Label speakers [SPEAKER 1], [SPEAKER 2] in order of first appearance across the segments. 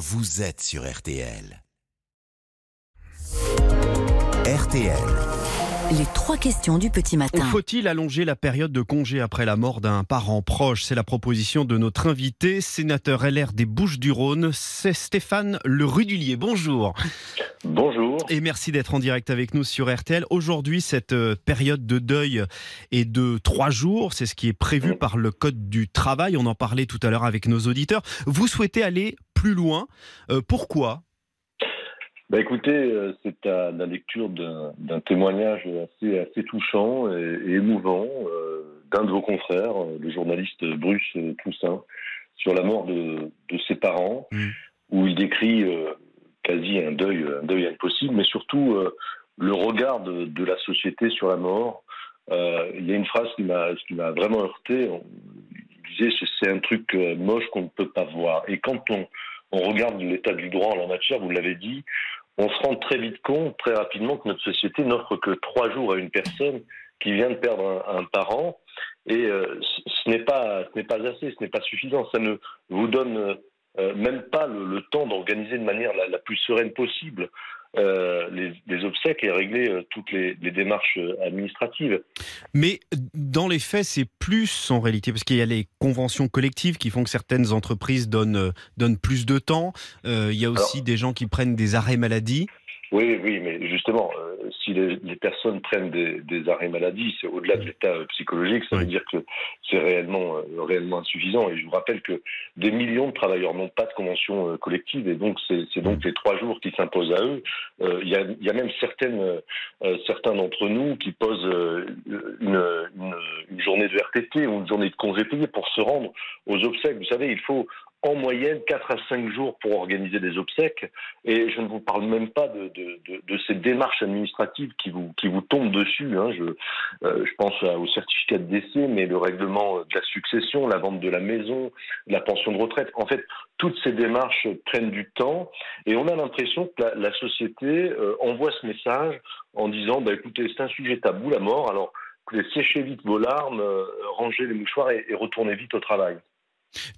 [SPEAKER 1] vous êtes sur RTL. RTL.
[SPEAKER 2] Les trois questions du petit matin.
[SPEAKER 3] Faut-il allonger la période de congé après la mort d'un parent proche? C'est la proposition de notre invité, sénateur LR des Bouches-du-Rhône, c'est Stéphane Le Rudulier. Bonjour.
[SPEAKER 4] Bonjour.
[SPEAKER 3] Et merci d'être en direct avec nous sur RTL. Aujourd'hui, cette euh, période de deuil est de trois jours. C'est ce qui est prévu par le Code du travail. On en parlait tout à l'heure avec nos auditeurs. Vous souhaitez aller plus loin. Euh, pourquoi?
[SPEAKER 4] Bah écoutez, euh, c'est à la lecture d'un témoignage assez, assez touchant et, émouvant euh, d'un de vos confrères, le journaliste Bruce Toussaint, sur la mort de, de ses parents, mm. où il décrit quasi un deuil, un deuil impossible, mais surtout le regard de, de, la société sur la mort. il y a une phrase qui m'a vraiment heurté. il disait c'est un truc moche qu'on ne peut pas voir. Et quand on, on regarde l'état du droit en la matière, vous l'avez dit, on se rend très vite compte, très rapidement, que notre société n'offre que trois jours à une personne qui vient de perdre un, parent. Et euh, ce n'est pas, ce n'est pas assez, ce n'est pas suffisant. Ça ne vous donne euh, même pas le, temps d'organiser de manière la, plus sereine possible euh, les, obsèques et régler toutes les, démarches administratives.
[SPEAKER 3] Mais dans les faits, c'est plus en réalité, parce qu'il y a les conventions collectives qui font que certaines entreprises donnent, donnent plus de temps. il y a aussi des gens qui prennent des arrêts maladie.
[SPEAKER 4] Oui, oui, mais justement, euh, si les, personnes prennent des, arrêts maladie, c'est au-delà de l'état euh, psychologique, ça veut dire que c'est réellement, euh, réellement insuffisant. Et je vous rappelle que des millions de travailleurs n'ont pas de convention collective, et donc c'est donc les trois jours qui s'imposent à eux. Il y, a, y, a, même certaines, certains d'entre nous qui posent une, une, une, journée de RTT ou une journée de congé payé pour se rendre aux obsèques. Vous savez, il faut en moyenne 4 à 5 jours pour organiser des obsèques. Et je ne vous parle même pas de, de, de, de ces démarches administratives qui vous, qui vous tombent dessus. Hein. Je, euh, je pense au certificat de décès, mais le règlement de la succession, la vente de la maison, la pension de retraite. En fait, toutes ces démarches prennent du temps et on a l'impression que la, la société euh, envoie ce message en disant bah, écoutez, c'est un sujet tabou, la mort, alors séchez vite vos larmes, euh, rangez les mouchoirs et retournez vite au travail.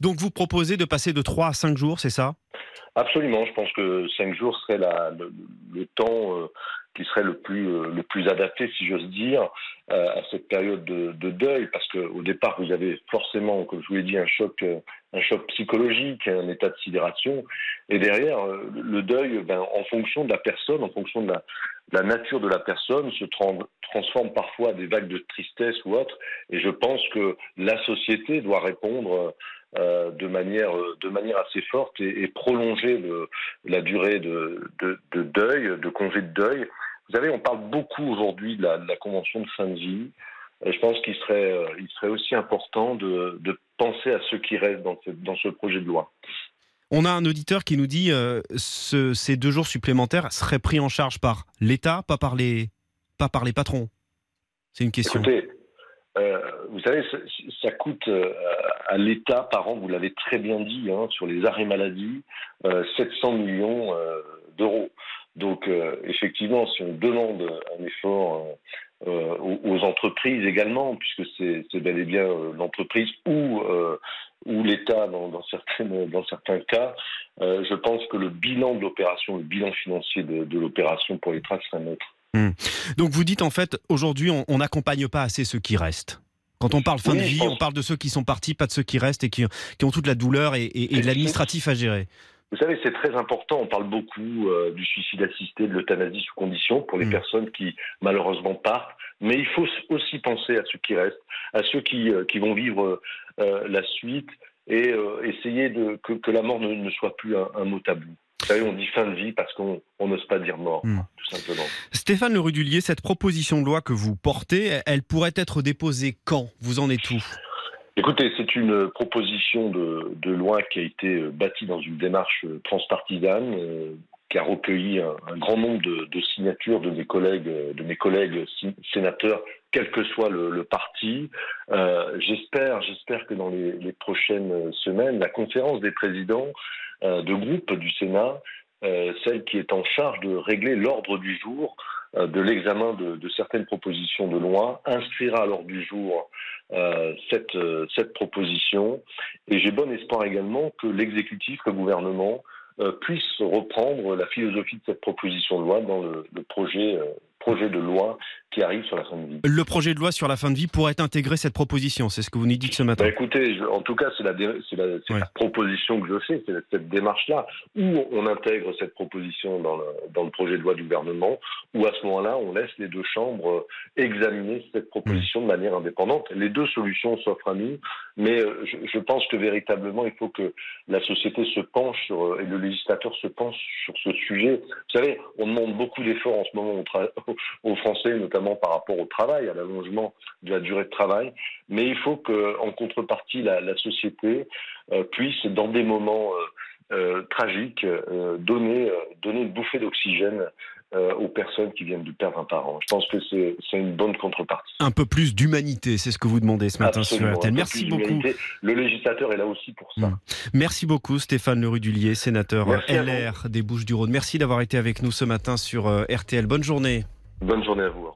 [SPEAKER 3] Donc vous proposez de passer de 3 à 5 jours, c'est ça?
[SPEAKER 4] Absolument, je pense que 5 jours serait le, temps euh, qui serait le plus, euh, le plus adapté, si j'ose dire, euh, à cette période de, deuil, parce qu'au départ, vous avez forcément, comme je vous l'ai dit, un choc, un choc psychologique, un état de sidération, et derrière, le deuil, ben, en fonction de la personne, en fonction de la, nature de la personne, se transforme parfois à des vagues de tristesse ou autre, et je pense que la société doit répondre euh, de, manière, de manière assez forte et, prolonger le, la durée de, de, deuil, de congé de deuil. Vous savez, on parle beaucoup aujourd'hui de la, convention de fin de vie. je pense qu'il serait, euh, il serait aussi important de, de penser à ceux qui restent dans ce, dans ce projet de loi.
[SPEAKER 3] On a un auditeur qui nous dit euh, ce, ces deux jours supplémentaires seraient pris en charge par l'État, pas par les, pas par les patrons. C'est une question.
[SPEAKER 4] Écoutez, euh, vous savez, ça coûte euh, à l'État par an, vous l'avez très bien dit, hein, sur les arrêts maladie, 700 millions d'euros. Donc, effectivement, si on demande un effort aux, entreprises également, puisque c'est bel et bien l'entreprise ou, l'État dans, certains cas, je pense que le bilan de l'opération, le bilan financier de, de l'opération pour l'État serait neutre.
[SPEAKER 3] Hmm. Donc vous dites en fait, aujourd'hui, on n'accompagne pas assez ceux qui restent. Quand on parle fin de vie, on parle de ceux qui sont partis, pas de ceux qui restent et qui, ont toute la douleur et, l'administratif à gérer.
[SPEAKER 4] Vous savez, c'est très important. On parle beaucoup euh, du suicide assisté, de l'euthanasie sous condition pour les hmm. personnes qui malheureusement partent. Mais il faut aussi penser à ceux qui restent, à ceux qui, euh, qui vont vivre euh, la suite et essayer de, que, la mort ne, soit plus un mot tabou. Vous savez, on dit fin de vie parce qu'on n'ose pas dire mort, hmm. tout simplement.
[SPEAKER 3] Stéphane Le Rudulier, cette proposition de loi que vous portez, elle pourrait être déposée quand? Vous en êtes où?
[SPEAKER 4] Écoutez, c'est une proposition de, loi qui a été bâtie dans une démarche transpartisane, euh, qui a recueilli un, grand nombre de, signatures de mes collègues, de mes collègues sénateurs, quel que soit le, parti. Euh, j'espère, j'espère que dans les, les, prochaines semaines, la conférence des présidents euh, de groupe du Sénat, euh, celle qui est en charge de régler l'ordre du jour euh, de l'examen de, certaines propositions de loi, inscrira à l'ordre du jour cette, proposition. Et j'ai bon espoir également que l'exécutif, le gouvernement, puissent reprendre la philosophie de cette proposition de loi dans le, projet de loi qui arrive sur la fin de vie.
[SPEAKER 3] Le projet de loi sur la fin de vie pourrait intégrer cette proposition, c'est ce que vous nous dites ce matin.
[SPEAKER 4] Bah écoutez, en tout cas, c'est la, la, la, proposition que je fais, c'est cette démarche-là, où on intègre cette proposition dans le, dans le, projet de loi du gouvernement, où à ce moment-là, on laisse les deux chambres examiner cette proposition de manière indépendante. Les deux solutions s'offrent à nous, mais euh, je, je, pense que véritablement, il faut que la société se penche sur, euh, et le législateur se penche sur ce sujet. Vous savez, on demande beaucoup d'efforts en ce moment au, aux Français, notamment par rapport au travail, à l'allongement de la durée de travail. Mais il faut qu'en contrepartie, la, la société euh, puisse, dans des moments euh, euh, tragiques, donner, donner une bouffée d'oxygène aux personnes qui viennent de perdre un parent. Je pense que c'est une bonne contrepartie.
[SPEAKER 3] Un peu plus d'humanité, c'est ce que vous demandez ce matin
[SPEAKER 4] Absolument,
[SPEAKER 3] sur RTL. Merci beaucoup.
[SPEAKER 4] Le législateur est là aussi pour ça. Mmh.
[SPEAKER 3] Merci beaucoup Stéphane Lerudulier, sénateur Merci LR des Bouches-du-Rhône. Merci d'avoir été avec nous ce matin sur RTL. Bonne journée.
[SPEAKER 4] Bonne journée à vous.